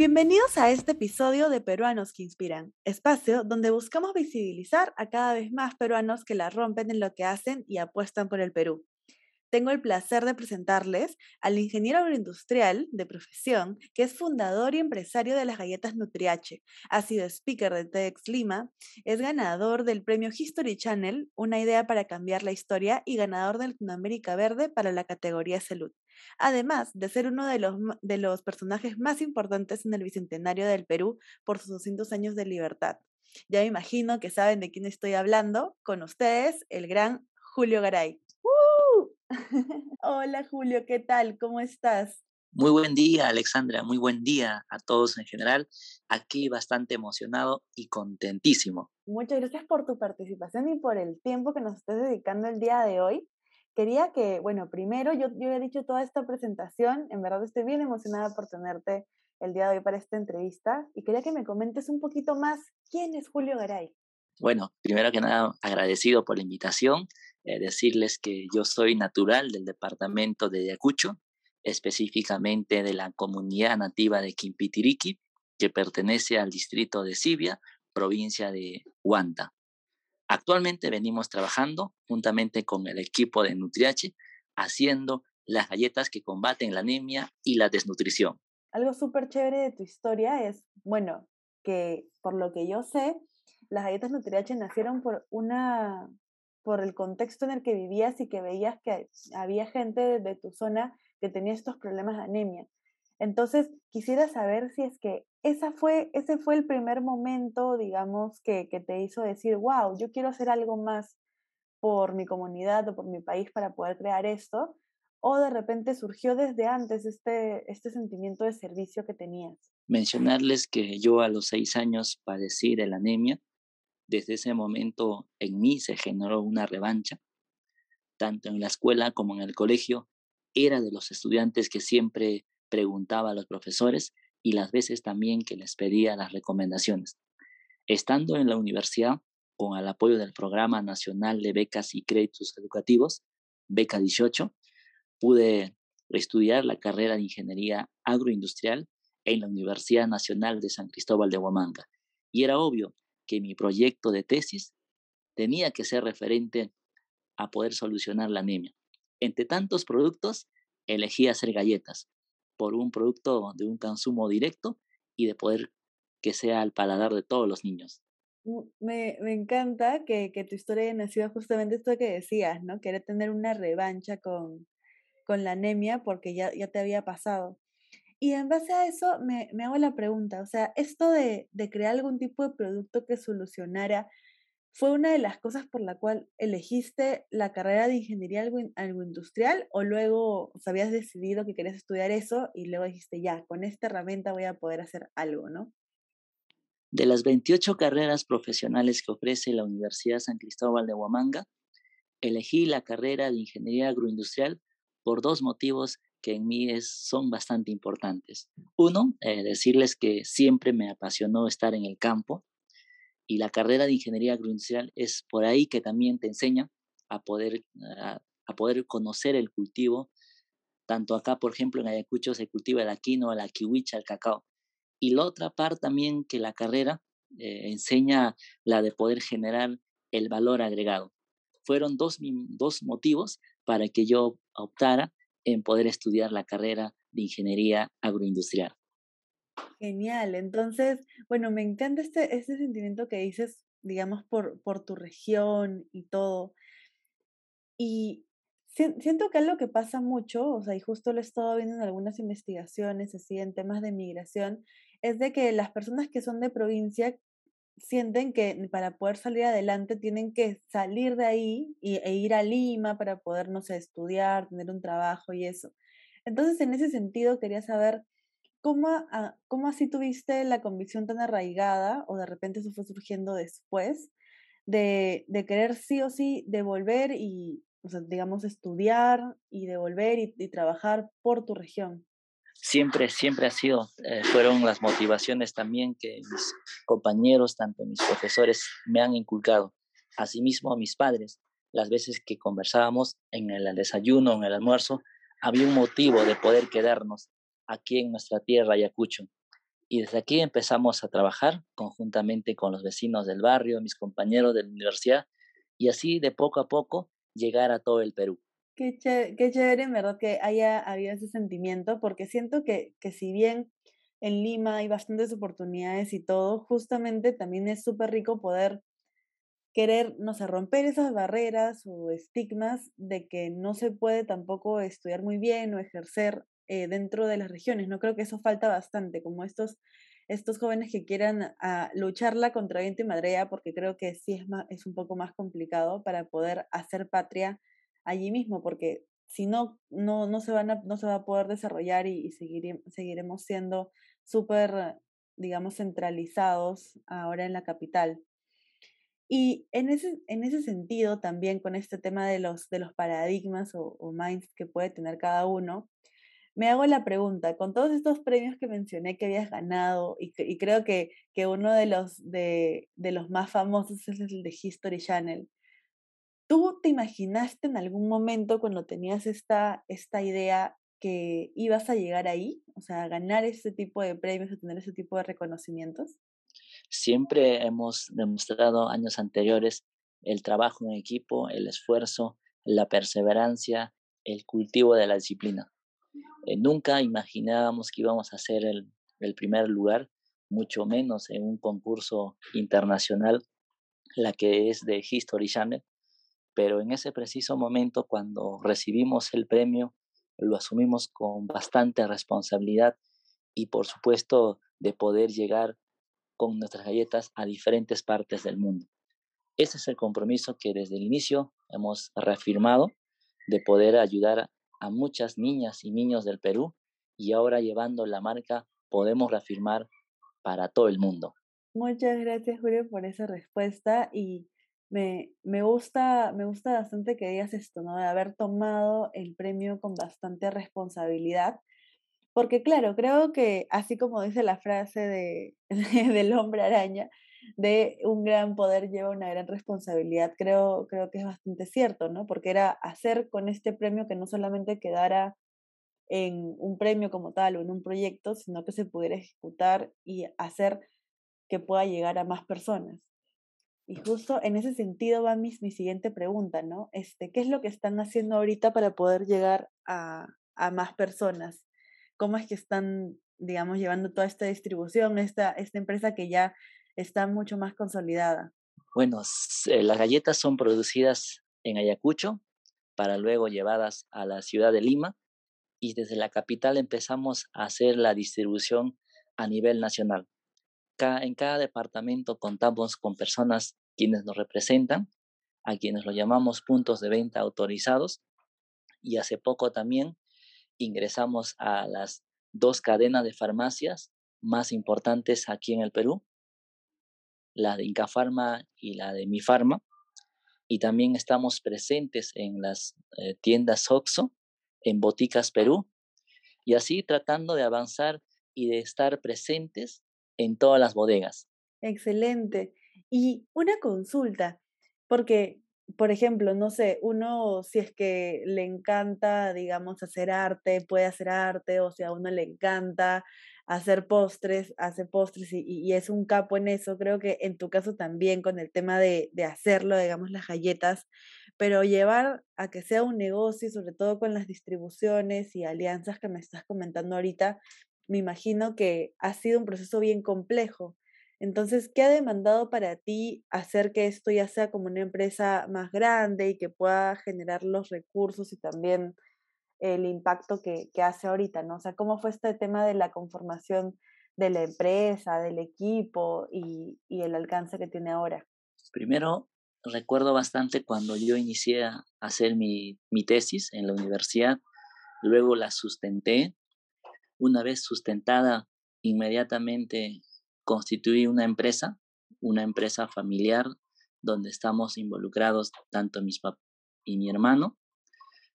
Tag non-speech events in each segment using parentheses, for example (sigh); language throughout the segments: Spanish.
Bienvenidos a este episodio de Peruanos que Inspiran, espacio donde buscamos visibilizar a cada vez más peruanos que la rompen en lo que hacen y apuestan por el Perú. Tengo el placer de presentarles al ingeniero agroindustrial de profesión, que es fundador y empresario de las galletas Nutriache. Ha sido speaker de TEDx Lima, es ganador del premio History Channel, una idea para cambiar la historia, y ganador del Latinoamérica Verde para la categoría salud además de ser uno de los, de los personajes más importantes en el Bicentenario del Perú por sus 200 años de libertad. Ya me imagino que saben de quién estoy hablando, con ustedes, el gran Julio Garay. (laughs) Hola Julio, ¿qué tal? ¿Cómo estás? Muy buen día, Alexandra, muy buen día a todos en general. Aquí bastante emocionado y contentísimo. Muchas gracias por tu participación y por el tiempo que nos estés dedicando el día de hoy quería que, bueno, primero yo, yo he dicho toda esta presentación, en verdad estoy bien emocionada por tenerte el día de hoy para esta entrevista y quería que me comentes un poquito más quién es Julio Garay. Bueno, primero que nada, agradecido por la invitación, eh, decirles que yo soy natural del departamento de Ayacucho, específicamente de la comunidad nativa de Quimpitiriqui, que pertenece al distrito de Sibia, provincia de Huanta. Actualmente venimos trabajando juntamente con el equipo de Nutriache haciendo las galletas que combaten la anemia y la desnutrición. Algo súper chévere de tu historia es, bueno, que por lo que yo sé, las galletas Nutriache nacieron por una por el contexto en el que vivías y que veías que había gente de tu zona que tenía estos problemas de anemia. Entonces, quisiera saber si es que esa fue, ese fue el primer momento, digamos, que, que te hizo decir, wow, yo quiero hacer algo más por mi comunidad o por mi país para poder crear esto, o de repente surgió desde antes este, este sentimiento de servicio que tenías. Mencionarles que yo a los seis años padecí de la anemia. Desde ese momento en mí se generó una revancha, tanto en la escuela como en el colegio. Era de los estudiantes que siempre preguntaba a los profesores y las veces también que les pedía las recomendaciones. Estando en la universidad, con el apoyo del Programa Nacional de Becas y Créditos Educativos, Beca 18, pude estudiar la carrera de Ingeniería Agroindustrial en la Universidad Nacional de San Cristóbal de Huamanga. Y era obvio que mi proyecto de tesis tenía que ser referente a poder solucionar la anemia. Entre tantos productos, elegí hacer galletas, por un producto de un consumo directo y de poder que sea al paladar de todos los niños. Mm, me, me encanta que, que, tu historia haya nacido justamente esto que decías, ¿no? Querer tener una revancha con, con la anemia porque ya, ya te había pasado. Y en base a eso me, me hago la pregunta, o sea, esto de, de, crear algún tipo de producto que solucionara ¿Fue una de las cosas por la cual elegiste la carrera de ingeniería agroindustrial o luego habías decidido que querías estudiar eso y luego dijiste, ya, con esta herramienta voy a poder hacer algo, ¿no? De las 28 carreras profesionales que ofrece la Universidad San Cristóbal de Huamanga, elegí la carrera de ingeniería agroindustrial por dos motivos que en mí es, son bastante importantes. Uno, eh, decirles que siempre me apasionó estar en el campo, y la carrera de ingeniería agroindustrial es por ahí que también te enseña a poder, a, poder conocer el cultivo. Tanto acá, por ejemplo, en Ayacucho se cultiva la quinoa, la kiwicha, el cacao. Y la otra parte también que la carrera eh, enseña la de poder generar el valor agregado. Fueron dos, dos motivos para que yo optara en poder estudiar la carrera de ingeniería agroindustrial. Genial. Entonces, bueno, me encanta este, este sentimiento que dices, digamos, por, por tu región y todo. Y siento que algo que pasa mucho, o sea, y justo lo he estado viendo en algunas investigaciones, así, en temas de migración, es de que las personas que son de provincia sienten que para poder salir adelante tienen que salir de ahí y, e ir a Lima para poder, no estudiar, tener un trabajo y eso. Entonces, en ese sentido, quería saber ¿Cómo, ¿Cómo así tuviste la convicción tan arraigada, o de repente eso fue surgiendo después, de, de querer sí o sí devolver y, o sea, digamos, estudiar y devolver y, trabajar por tu región? Siempre, siempre ha sido, eh, fueron las motivaciones también que mis compañeros, tanto mis profesores, me han inculcado. Asimismo, mis padres, las veces que conversábamos en el desayuno, en el almuerzo, había un motivo de poder quedarnos aquí en nuestra tierra, Ayacucho. Y desde aquí empezamos a trabajar conjuntamente con los vecinos del barrio, mis compañeros de la universidad, y así de poco a poco llegar a todo el Perú. Qué chévere, qué chévere, en verdad, que haya habido ese sentimiento, porque siento que, que si bien en Lima hay bastantes oportunidades y todo, justamente también es súper rico poder querer, no sé, romper esas barreras o estigmas de que no se puede tampoco estudiar muy bien o ejercer eh, dentro de las regiones. No creo que eso falta bastante, como estos, estos jóvenes que quieran ah, lucharla contra viento y madrea, porque creo que sí es, más, es un poco más complicado para poder hacer patria allí mismo, porque si no, no, no, se, van a, no se va a poder desarrollar y, y seguiremos siendo súper, digamos, centralizados ahora en la capital. Y en ese, en ese sentido, también con este tema de los, de los paradigmas o, minds que puede tener cada uno, me hago la pregunta, con todos estos premios que mencioné que habías ganado, y, creo que, que uno de los, de, de, los más famosos es el de History Channel, ¿tú te imaginaste en algún momento cuando tenías esta, esta idea que ibas a llegar ahí? O sea, a ganar ese tipo de premios, a tener ese tipo de reconocimientos. Siempre hemos demostrado años anteriores el trabajo en equipo, el esfuerzo, la perseverancia, el cultivo de la disciplina. Eh, nunca imaginábamos que íbamos a ser el, el primer lugar, mucho menos en un concurso internacional, la que es de History Channel, pero en ese preciso momento, cuando recibimos el premio, lo asumimos con bastante responsabilidad y por supuesto de poder llegar con nuestras galletas a diferentes partes del mundo. Ese es el compromiso que desde el inicio hemos reafirmado de poder ayudar a muchas niñas y niños del Perú y ahora llevando la marca podemos reafirmar para todo el mundo. Muchas gracias Julio por esa respuesta y me, me, gusta, me gusta bastante que digas esto, ¿no? De haber tomado el premio con bastante responsabilidad porque claro, creo que así como dice la frase de, (laughs) del hombre araña, de un gran poder lleva una gran responsabilidad, creo, creo que es bastante cierto, ¿no? Porque era hacer con este premio que no solamente quedara en un premio como tal o en un proyecto, sino que se pudiera ejecutar y hacer que pueda llegar a más personas. Y justo en ese sentido va mi, mi siguiente pregunta, ¿no? Este, ¿Qué es lo que están haciendo ahorita para poder llegar a, a más personas? cómo es que están, digamos, llevando toda esta distribución, esta, esta empresa que ya está mucho más consolidada. Bueno, eh, las galletas son producidas en Ayacucho para luego llevadas a la ciudad de Lima y desde la capital empezamos a hacer la distribución a nivel nacional. En cada departamento contamos con personas quienes nos representan, a quienes lo llamamos puntos de venta autorizados y hace poco también ingresamos a las dos cadenas de farmacias más importantes aquí en el Perú, la de Incafarma y la de Mifarma. Y también estamos presentes en las eh, tiendas Oxxo, en Boticas Perú, y así tratando de avanzar y de estar presentes en todas las bodegas. Excelente. Y una consulta, porque por ejemplo, no sé, uno si es que le encanta, digamos, hacer arte, puede hacer arte, o si a uno le encanta hacer postres, hace postres y, es un capo en eso. Creo que en tu caso también con el tema de, de hacerlo, digamos, las galletas, pero llevar a que sea un negocio, sobre todo con las distribuciones y alianzas que me estás comentando ahorita, me imagino que ha sido un proceso bien complejo. Entonces, ¿qué ha demandado para ti hacer que esto ya sea como una empresa más grande y que pueda generar los recursos y también el impacto que, hace ahorita, ¿no? O sea, ¿cómo fue este tema de la conformación de la empresa, del equipo y, el alcance que tiene ahora? Primero, recuerdo bastante cuando yo inicié a hacer mi, mi tesis en la universidad, luego la sustenté. Una vez sustentada, inmediatamente constituí una empresa, una empresa familiar donde estamos involucrados tanto mis papás y mi hermano.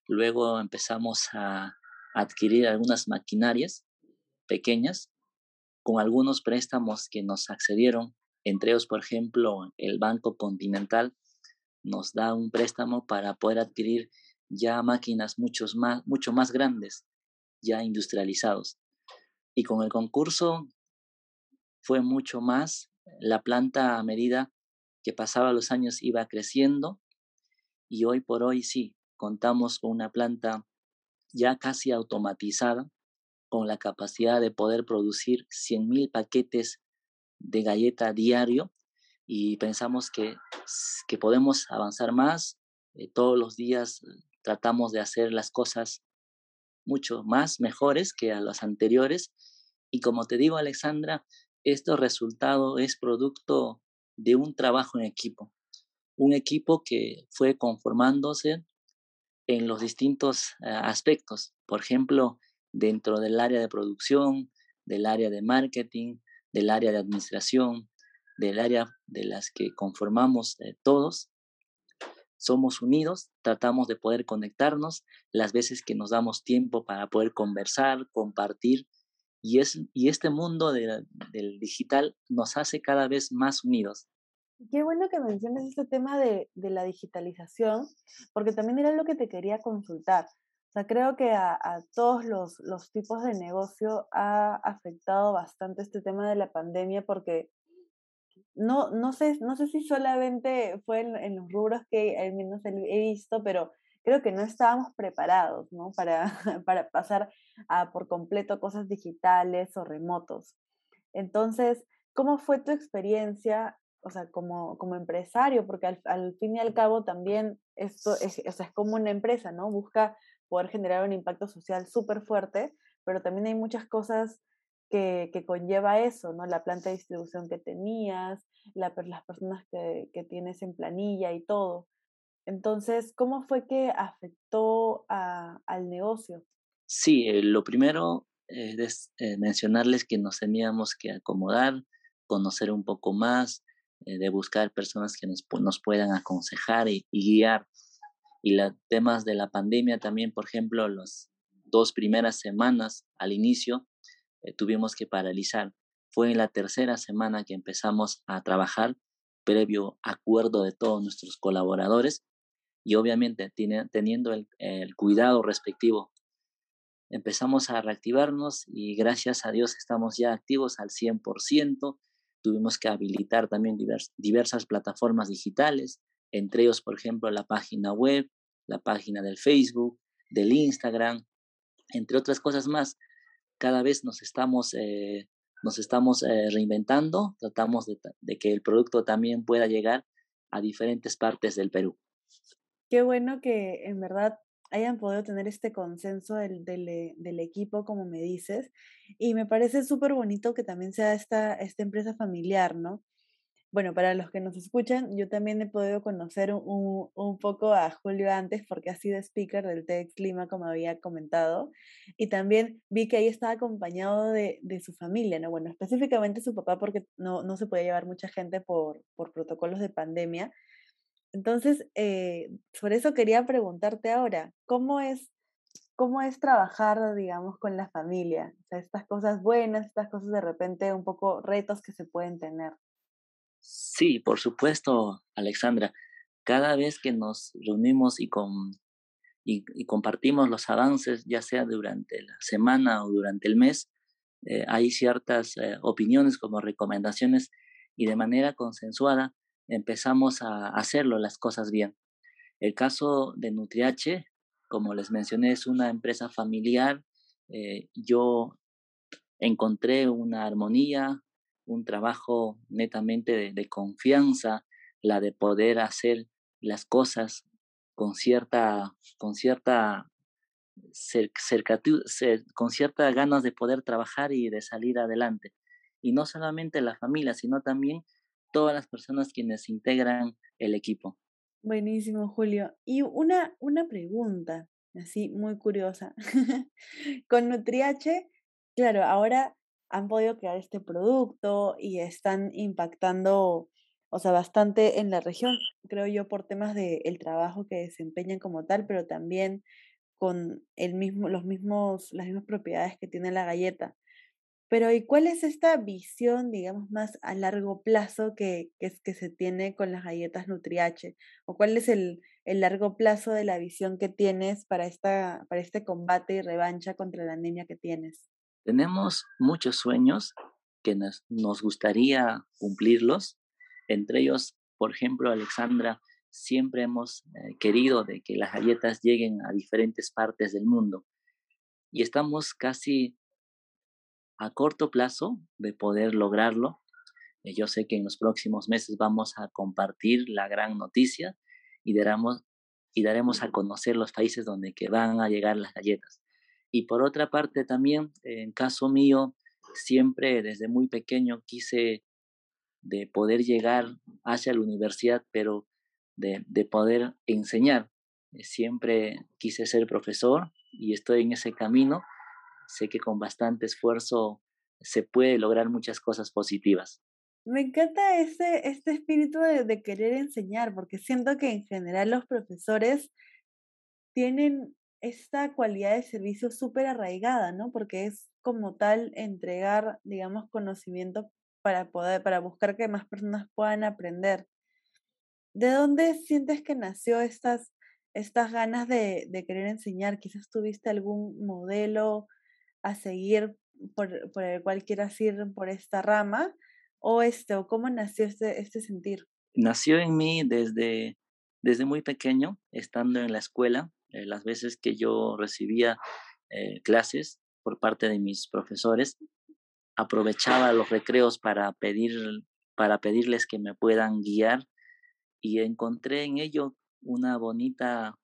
Luego empezamos a adquirir algunas maquinarias pequeñas con algunos préstamos que nos accedieron, entre ellos, por ejemplo, el Banco Continental nos da un préstamo para poder adquirir ya máquinas muchos más, mucho más grandes, ya industrializados. Y con el concurso fue mucho más. La planta a medida que pasaba los años iba creciendo y hoy por hoy sí, contamos con una planta ya casi automatizada con la capacidad de poder producir 100.000 paquetes de galleta diario y pensamos que, que podemos avanzar más. Eh, todos los días eh, tratamos de hacer las cosas mucho más mejores que a las anteriores. Y como te digo, Alexandra, este resultado es producto de un trabajo en equipo. Un equipo que fue conformándose en los distintos eh, aspectos. Por ejemplo, dentro del área de producción, del área de marketing, del área de administración, del área de las que conformamos eh, todos. Somos unidos, tratamos de poder conectarnos las veces que nos damos tiempo para poder conversar, compartir. Y, es, y este mundo del digital nos hace cada vez más unidos. Qué bueno que menciones este tema de, de, la digitalización, porque también era lo que te quería consultar. O sea, creo que a, a todos los, los, tipos de negocio ha afectado bastante este tema de la pandemia, porque no, no, sé, no sé si solamente fue en, los rubros que al menos he visto, pero creo que no estábamos preparados ¿no? para, (laughs) para pasar a por completo cosas digitales o remotos. Entonces, ¿cómo fue tu experiencia o sea, como, como empresario, porque al, al, fin y al cabo también esto es, o sea, es como una empresa, ¿no? Busca poder generar un impacto social súper fuerte, pero también hay muchas cosas que, que, conlleva eso, ¿no? La planta de distribución que tenías, la, las personas que, que, tienes en planilla y todo. Entonces, ¿cómo fue que afectó a, al negocio? Sí, eh, lo primero es eh, mencionarles que nos teníamos que acomodar, conocer un poco más, eh, de buscar personas que nos, nos puedan aconsejar y, guiar. Y los temas de la pandemia también, por ejemplo, las dos primeras semanas al inicio eh, tuvimos que paralizar. Fue en la tercera semana que empezamos a trabajar previo acuerdo de todos nuestros colaboradores y obviamente tiene, teniendo el, cuidado respectivo empezamos a reactivarnos y gracias a Dios estamos ya activos al 100% tuvimos que habilitar también diversas plataformas digitales, entre ellos, por ejemplo, la página web, la página del Facebook, del Instagram, entre otras cosas más. Cada vez nos estamos, eh, nos estamos eh, reinventando, tratamos de, de que el producto también pueda llegar a diferentes partes del Perú. Qué bueno que en verdad hayan podido tener este consenso del, eh, del equipo, como me dices. Y me parece súper bonito que también sea esta, esta empresa familiar, ¿no? Bueno, para los que nos escuchan, yo también he podido conocer un, un poco a Julio antes porque ha sido speaker del TEDx Lima, como había comentado, y también vi que ahí estaba acompañado de, de, su familia, ¿no? Bueno, específicamente su papá porque no, no se podía llevar mucha gente por, por protocolos de pandemia, entonces, eh, por eso quería preguntarte ahora, ¿cómo es, ¿cómo es trabajar, digamos, con la familia? Estas cosas buenas, estas cosas de repente un poco retos que se pueden tener. Sí, por supuesto, Alexandra. Cada vez que nos reunimos y, con, y compartimos los avances, ya sea durante la semana o durante el mes, eh, hay ciertas eh, opiniones como recomendaciones y de manera consensuada empezamos a hacerlo las cosas bien. El caso de Nutriache, como les mencioné, es una empresa familiar. Eh, yo encontré una armonía, un trabajo netamente de, de, confianza, la de poder hacer las cosas con cierta, con cierta con ciertas ganas de poder trabajar y de salir adelante. Y no solamente la familia, sino también todas las personas quienes integran el equipo. Buenísimo, Julio. Y una, una pregunta, así muy curiosa. (laughs) Con Nutriache, claro, ahora han podido crear este producto y están impactando, o sea, bastante en la región, creo yo, por temas del el trabajo que desempeñan como tal, pero también con el mismo, los mismos, las mismas propiedades que tiene la galleta. Pero ¿y cuál es esta visión, digamos, más a largo plazo que, que, se tiene con las galletas Nutriache? ¿O cuál es el, el, largo plazo de la visión que tienes para, esta, para este combate y revancha contra la anemia que tienes? Tenemos muchos sueños que nos, nos gustaría cumplirlos. Entre ellos, por ejemplo, Alexandra, siempre hemos eh, querido de que las galletas lleguen a diferentes partes del mundo y estamos casi a corto plazo de poder lograrlo. Eh, yo sé que en los próximos meses vamos a compartir la gran noticia y daremos, y daremos a conocer los países donde que van a llegar las galletas. Y por otra parte también, en caso mío, siempre desde muy pequeño quise de poder llegar hacia la universidad, pero de, de poder enseñar. Eh, siempre quise ser profesor y estoy en ese camino. Sé que con bastante esfuerzo se puede lograr muchas cosas positivas. Me encanta ese, este espíritu de, de, querer enseñar, porque siento que en general los profesores tienen esta cualidad de servicio súper arraigada, ¿no? Porque es como tal entregar, digamos, conocimiento para poder, para buscar que más personas puedan aprender. ¿De dónde sientes que nació estas, estas ganas de, de querer enseñar? Quizás tuviste algún modelo a seguir por, por, el cual quieras ir por esta rama, o este, o cómo nació este, este sentir. Nació en mí desde, desde muy pequeño, estando en la escuela, eh, las veces que yo recibía eh, clases por parte de mis profesores, aprovechaba los recreos para, pedir, para pedirles que me puedan guiar y encontré en ello una bonita,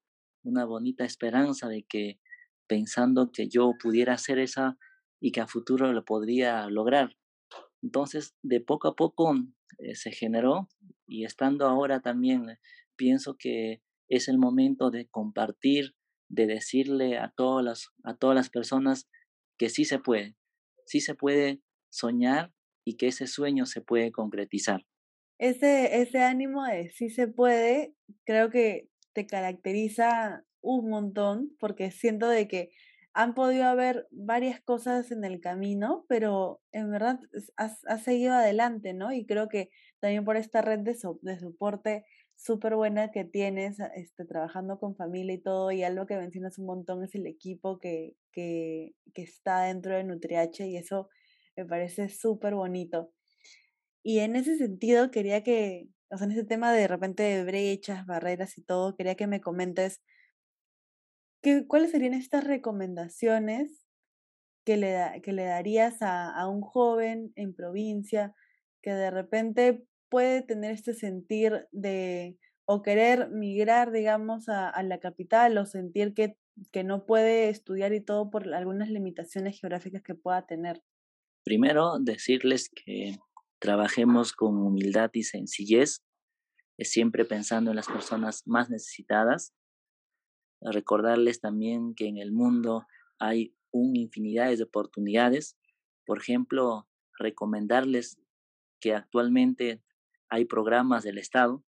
una bonita esperanza de que pensando que yo pudiera hacer esa y que a futuro lo podría lograr. Entonces, de poco a poco eh, se generó y estando ahora también pienso que es el momento de compartir, de decirle a todas las, a todas las personas que sí se puede, sí se puede soñar y que ese sueño se puede concretizar. Ese, ese ánimo de sí se puede, creo que te caracteriza un montón, porque siento de que han podido haber varias cosas en el camino, pero en verdad has, has seguido adelante, ¿no? Y creo que también por esta red de, so, de soporte súper buena que tienes este, trabajando con familia y todo, y algo que mencionas un montón es el equipo que, que, que está dentro de Nutriache y eso me parece súper bonito. Y en ese sentido quería que, o sea, en ese tema de, de repente de brechas, barreras y todo, quería que me comentes que, cuáles serían estas recomendaciones que le, que le darías a, a un joven en provincia que de repente puede tener este sentir de o querer migrar, digamos, a, a la capital o sentir que, que, no puede estudiar y todo por algunas limitaciones geográficas que pueda tener? Primero, decirles que trabajemos con humildad y sencillez, siempre pensando en las personas más necesitadas. Recordarles también que en el mundo hay una infinidad de oportunidades. Por ejemplo, recomendarles que actualmente hay programas del Estado,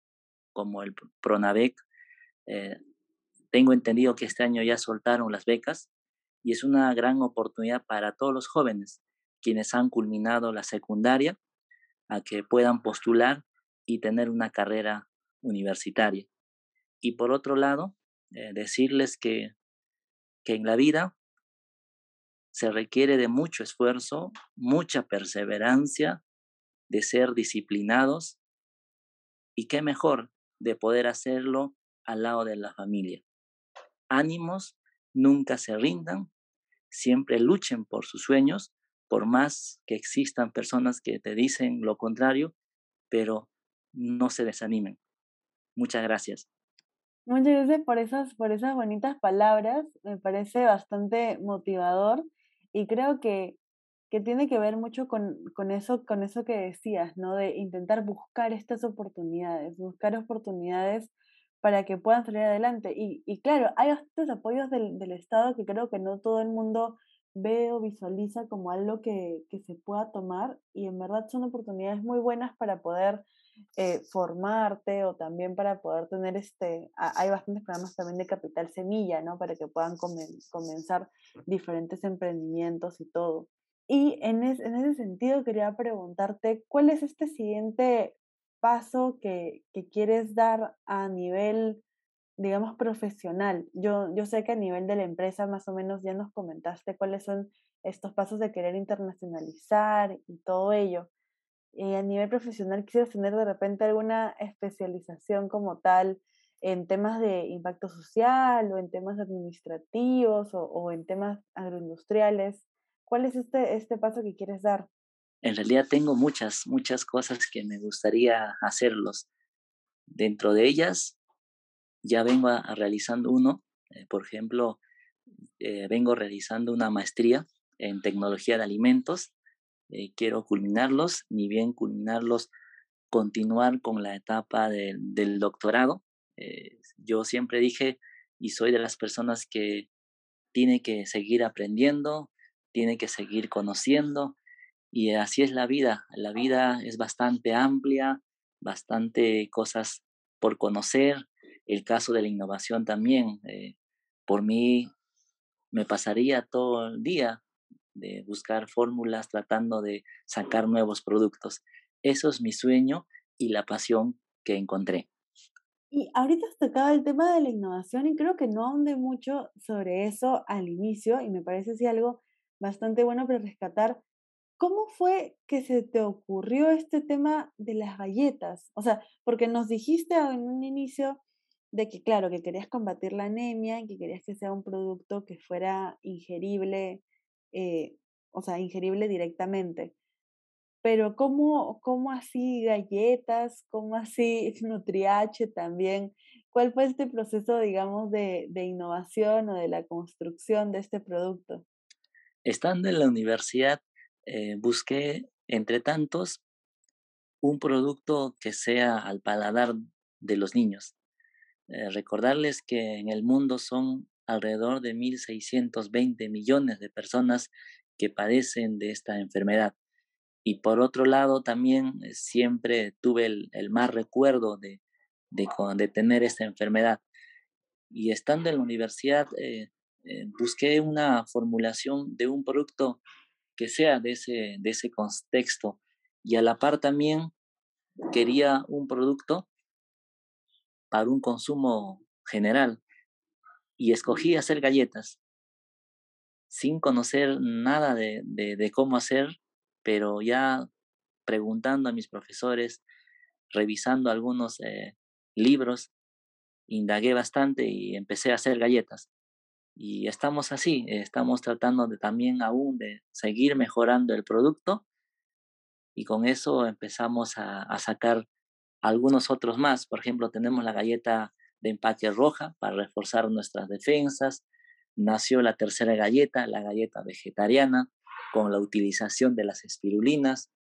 como el PRONAVEC. Eh, tengo entendido que este año ya soltaron las becas y es una gran oportunidad para todos los jóvenes quienes han culminado la secundaria a que puedan postular y tener una carrera universitaria. Y por otro lado, eh, decirles que, que en la vida se requiere de mucho esfuerzo, mucha perseverancia, de ser disciplinados y qué mejor de poder hacerlo al lado de la familia. Ánimos, nunca se rindan, siempre luchen por sus sueños, por más que existan personas que te dicen lo contrario, pero no se desanimen. Muchas gracias. Muchas gracias por esas, por esas bonitas palabras. Me parece bastante motivador y creo que que tiene que ver mucho con, con, eso, con eso que decías, ¿no? De intentar buscar estas oportunidades, buscar oportunidades para que puedan salir adelante. Y, y claro, hay estos apoyos del, del, Estado que creo que no todo el mundo ve o visualiza como algo que, que se pueda tomar y en verdad son oportunidades muy buenas para poder eh, formarte o también para poder tener este, hay bastantes programas también de capital semilla, ¿no? Para que puedan comenzar diferentes emprendimientos y todo. Y en, es, en ese sentido quería preguntarte, ¿cuál es este siguiente paso que, que quieres dar a nivel digamos, profesional. Yo, yo sé que a nivel de la empresa más o menos ya nos comentaste cuáles son estos pasos de querer internacionalizar y todo ello. Y a nivel profesional, ¿quisieras tener de repente alguna especialización como tal en temas de impacto social o en temas administrativos o, en temas agroindustriales? ¿Cuál es este, este paso que quieres dar? En realidad tengo muchas, muchas cosas que me gustaría hacerlos. Dentro de ellas, ya vengo realizando uno, eh, por ejemplo, eh, vengo realizando una maestría en tecnología de alimentos. Eh, quiero culminarlos, ni bien culminarlos, continuar con la etapa del doctorado. yo siempre dije y soy de las personas que tiene que seguir aprendiendo, tiene que seguir conociendo y así es la vida. La vida es bastante amplia, bastante cosas por conocer, el caso de la innovación también. Eh, por mí me pasaría todo el día de buscar fórmulas tratando de sacar nuevos productos. Eso es mi sueño y la pasión que encontré. Y ahorita has tocado el tema de la innovación y creo que no ahondé mucho sobre eso al inicio y me parece así algo bastante bueno para rescatar. ¿Cómo fue que se te ocurrió este tema de las galletas? O sea, porque nos dijiste en un inicio de que, claro, que querías combatir la anemia y que querías que sea un producto que fuera ingerible, eh, o sea, ingerible directamente. Pero ¿cómo, cómo así galletas? ¿Cómo así (laughs) Nutriache también? ¿Cuál fue este proceso, digamos, de, de innovación o de la construcción de este producto? Estando en la universidad, eh, busqué, entre tantos, un producto que sea al paladar de los niños. Eh, recordarles que en el mundo son alrededor de 1.620 millones de personas que padecen de esta enfermedad. Y por otro lado, también eh, siempre tuve el, el más recuerdo de, de, tener esta enfermedad. Y estando en la universidad, eh, busqué una formulación de un producto que sea de ese, de ese contexto. Y a la par también quería un producto para un consumo general y escogí hacer galletas sin conocer nada de, de, cómo hacer, pero ya preguntando a mis profesores, revisando algunos eh, libros, indagué bastante y empecé a hacer galletas. Y estamos así, estamos tratando de también aún de seguir mejorando el producto y con eso empezamos a, a sacar algunos otros más. Por ejemplo, tenemos la galleta de empaque roja para reforzar nuestras defensas. Nació la tercera galleta, la galleta vegetariana, con la utilización de las espirulinas.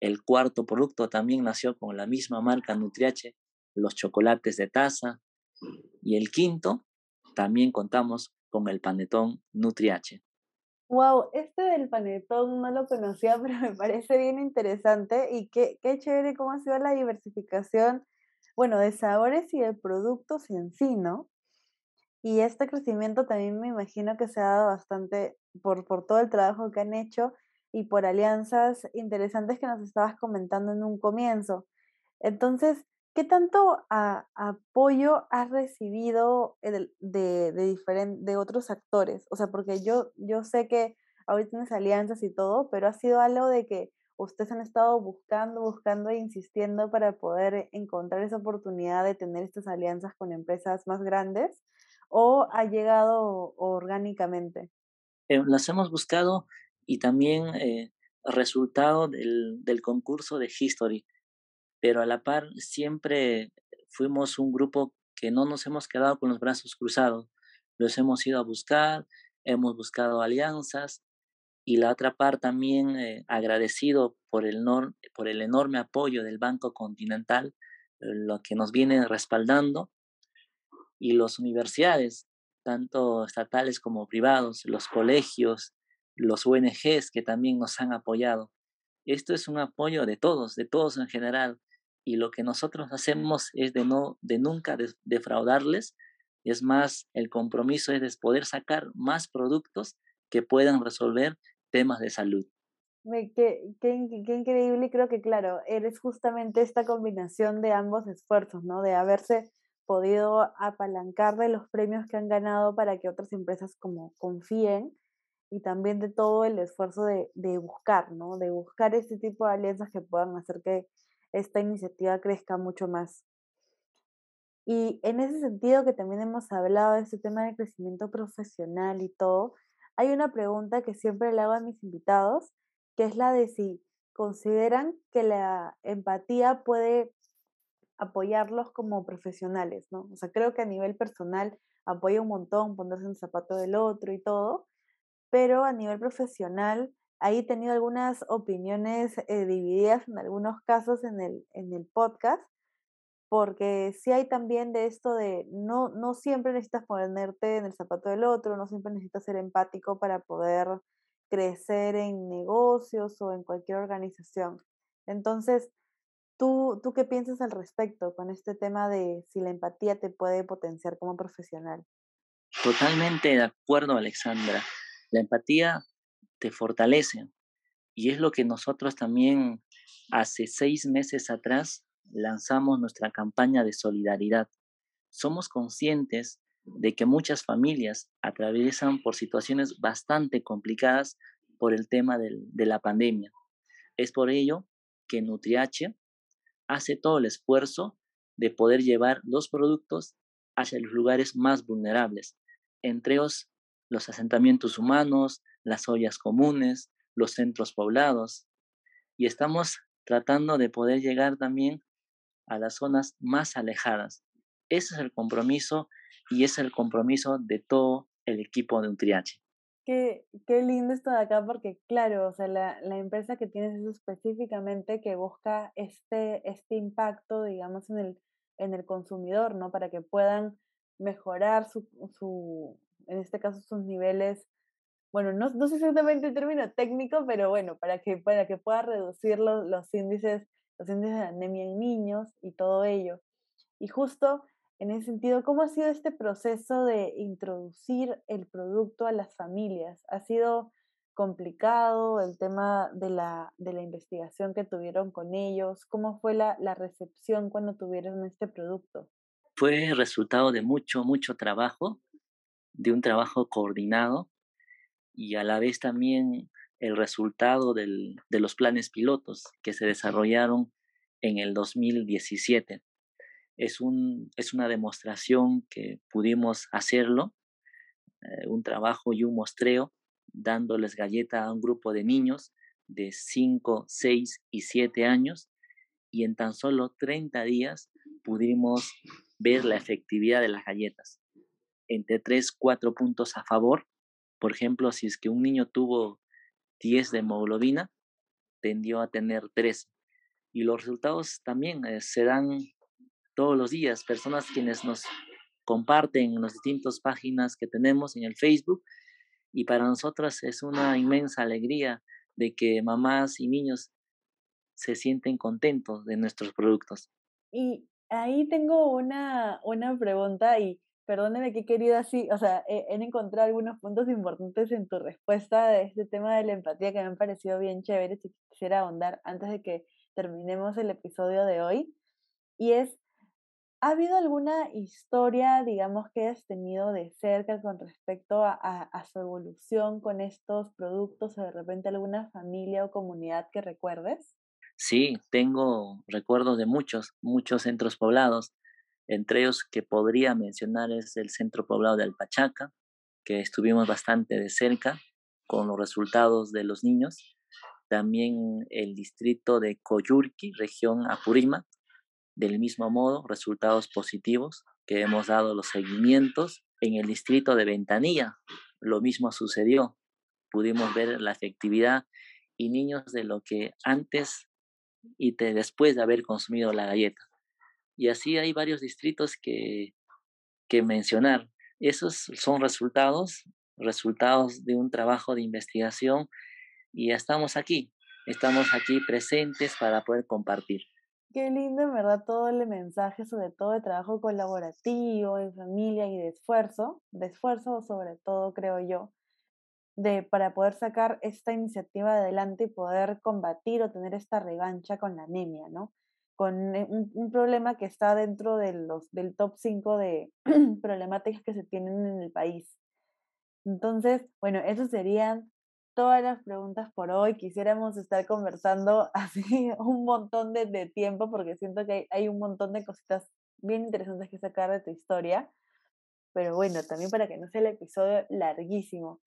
El cuarto producto también nació con la misma marca Nutriache, los chocolates de taza. Y el quinto, también contamos con el panetón Nutriache. Wow, este del panetón no lo conocía, (laughs) pero me parece bien interesante y qué, qué chévere cómo ha sido la diversificación, bueno, de sabores y de productos en sí, ¿no? Y este crecimiento también me imagino que se ha dado bastante por, por todo el trabajo que han hecho y por alianzas interesantes que nos estabas comentando en un comienzo. Entonces, ¿Qué tanto apoyo has recibido de, de, de otros actores? O sea, porque yo, yo sé que ahorita tienes alianzas y todo, pero ha sido algo de que ustedes han estado buscando, buscando e insistiendo para poder encontrar esa oportunidad de tener estas alianzas con empresas más grandes o ha llegado orgánicamente? Eh, las hemos buscado y también eh, resultado del, del concurso de History pero a la par siempre fuimos un grupo que no nos hemos quedado con los brazos cruzados, los hemos ido a buscar, hemos buscado alianzas y la otra par también eh, agradecido por el, por el enorme apoyo del Banco Continental, eh, lo que nos viene respaldando, y las universidades, tanto estatales como privados, los colegios, los ONGs que también nos han apoyado. Esto es un apoyo de todos, de todos en general, y lo que nosotros hacemos es de, no, de nunca defraudarles. Es más, el compromiso es de poder sacar más productos que puedan resolver temas de salud. Qué, qué, qué, increíble y creo que, claro, eres justamente esta combinación de ambos esfuerzos, ¿no? De haberse podido apalancar de los premios que han ganado para que otras empresas como confíen y también de todo el esfuerzo de, de buscar, ¿no? De buscar este tipo de alianzas que puedan hacer que esta iniciativa crezca mucho más. Y en ese sentido que también hemos hablado de este tema de crecimiento profesional y todo, hay una pregunta que siempre le hago a mis invitados, que es la de si consideran que la empatía puede apoyarlos como profesionales, ¿no? O sea, creo que a nivel personal apoya un montón ponerse en el zapato del otro y todo, pero a nivel profesional ahí he tenido algunas opiniones eh, divididas en algunos casos en el, en el podcast, porque sí hay también de esto de no, no siempre necesitas ponerte en el zapato del otro, no siempre necesitas ser empático para poder crecer en negocios o en cualquier organización. Entonces, ¿tú, ¿tú qué piensas al respecto con este tema de si la empatía te puede potenciar como profesional? Totalmente de acuerdo, Alexandra. La empatía te fortalece y es lo que nosotros también hace seis meses atrás lanzamos nuestra campaña de solidaridad. Somos conscientes de que muchas familias atraviesan por situaciones bastante complicadas por el tema de la pandemia. Es por ello que Nutriache hace todo el esfuerzo de poder llevar los productos hacia los lugares más vulnerables, entre ellos los asentamientos humanos, las ollas comunes, los centros poblados. Y estamos tratando de poder llegar también a las zonas más alejadas. Ese es el compromiso y es el compromiso de todo el equipo de Untriache. Qué, qué lindo esto de acá, porque claro, o sea, la, la, empresa que tienes es específicamente que busca este, este impacto, digamos, en el, en el consumidor, ¿no? Para que puedan mejorar su, su, en este caso, sus niveles, bueno, no, no sé exactamente el término técnico, pero bueno, para que, para que pueda reducir los, los índices los de anemia en niños y todo ello. Y justo en ese sentido, ¿cómo ha sido este proceso de introducir el producto a las familias? ¿Ha sido complicado el tema de la, de la investigación que tuvieron con ellos? ¿Cómo fue la, la recepción cuando tuvieron este producto? Fue resultado de mucho, mucho trabajo, de un trabajo coordinado y a la vez también el resultado del, de los planes pilotos que se desarrollaron en el 2017. Es, un, es una demostración que pudimos hacerlo, eh, un trabajo y un mostreo, dándoles galleta a un grupo de niños de 5, 6 y 7 años, y en tan solo 30 días pudimos ver la efectividad de las galletas. Entre 3, 4 puntos a favor. Por ejemplo, si es que un niño tuvo 10 de hemoglobina, tendió a tener 3. Y los resultados también eh, se dan todos los días. Personas quienes nos comparten en las distintas páginas que tenemos en el Facebook. Y para nosotras es una inmensa alegría de que mamás y niños se sienten contentos de nuestros productos. Y ahí tengo una, una pregunta y perdóneme que he querido así, o sea, he, encontrado algunos puntos importantes en tu respuesta de este tema de la empatía que me han parecido bien chéveres y quisiera ahondar antes de que terminemos el episodio de hoy. Y es, ¿ha habido alguna historia, digamos, que has tenido de cerca con respecto a, a, a su evolución con estos productos o de repente alguna familia o comunidad que recuerdes? Sí, tengo recuerdos de muchos, muchos centros poblados entre ellos que podría mencionar es el centro poblado de Alpachaca, que estuvimos bastante de cerca con los resultados de los niños. También el distrito de Coyurqui, región Apurima, del mismo modo, resultados positivos que hemos dado los seguimientos. En el distrito de Ventanilla, lo mismo sucedió. Pudimos ver la efectividad y niños de lo que antes y de después de haber consumido la galleta. Y así hay varios distritos que, que mencionar. Esos son resultados, resultados de un trabajo de investigación y ya estamos aquí, estamos aquí presentes para poder compartir. Qué lindo, en verdad, todo el mensaje, sobre todo de trabajo colaborativo, en familia y de esfuerzo, de esfuerzo sobre todo, creo yo, de para poder sacar esta iniciativa adelante y poder combatir o tener esta revancha con la anemia, ¿no? Con eh, un, problema que está dentro de los, del top 5 de (clears throat) problemáticas que se tienen en el país. Entonces, bueno, eso serían todas las preguntas por hoy. Quisiéramos estar conversando (laughs) así un montón de, de tiempo porque siento que hay, hay, un montón de cositas bien interesantes que sacar de tu historia. Pero bueno, también para que no sea el episodio larguísimo.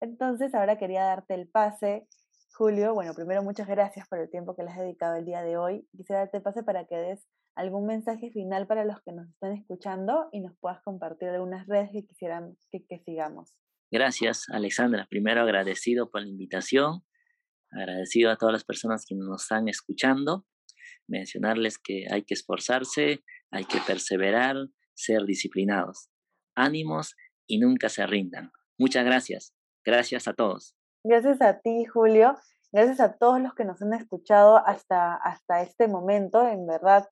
Entonces, ahora quería darte el pase Julio, bueno, primero muchas gracias por el tiempo que le has dedicado el día de hoy. Quisiera darte pase para que des algún mensaje final para los que nos están escuchando y nos puedas compartir algunas redes que quisieran que, que sigamos. Gracias, Alexandra. Primero agradecido por la invitación, agradecido a todas las personas que nos están escuchando, mencionarles que hay que esforzarse, hay que perseverar, ser disciplinados. Ánimos y nunca se rindan. Muchas gracias. Gracias a todos. Gracias a ti, Julio. Gracias a todos los que nos han escuchado hasta, hasta este momento. En verdad,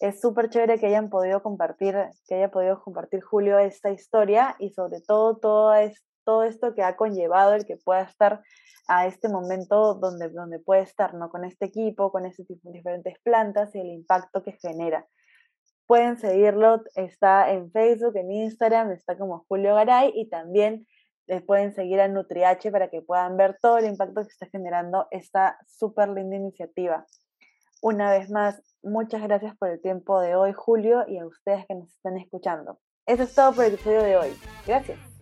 es súper chévere que hayan podido compartir, que haya podido compartir Julio esta historia y sobre todo todo, es, todo esto que ha conllevado el que pueda estar a este momento donde, donde puede estar, ¿no? Con este equipo, con de diferentes plantas y el impacto que genera. Pueden seguirlo, está en Facebook, en Instagram, está como Julio Garay y también pueden seguir a NutriH para que puedan ver todo el impacto que está generando esta súper linda iniciativa. Una vez más, muchas gracias por el tiempo de hoy, Julio, y a ustedes que nos están escuchando. Eso es todo por el episodio de hoy. Gracias.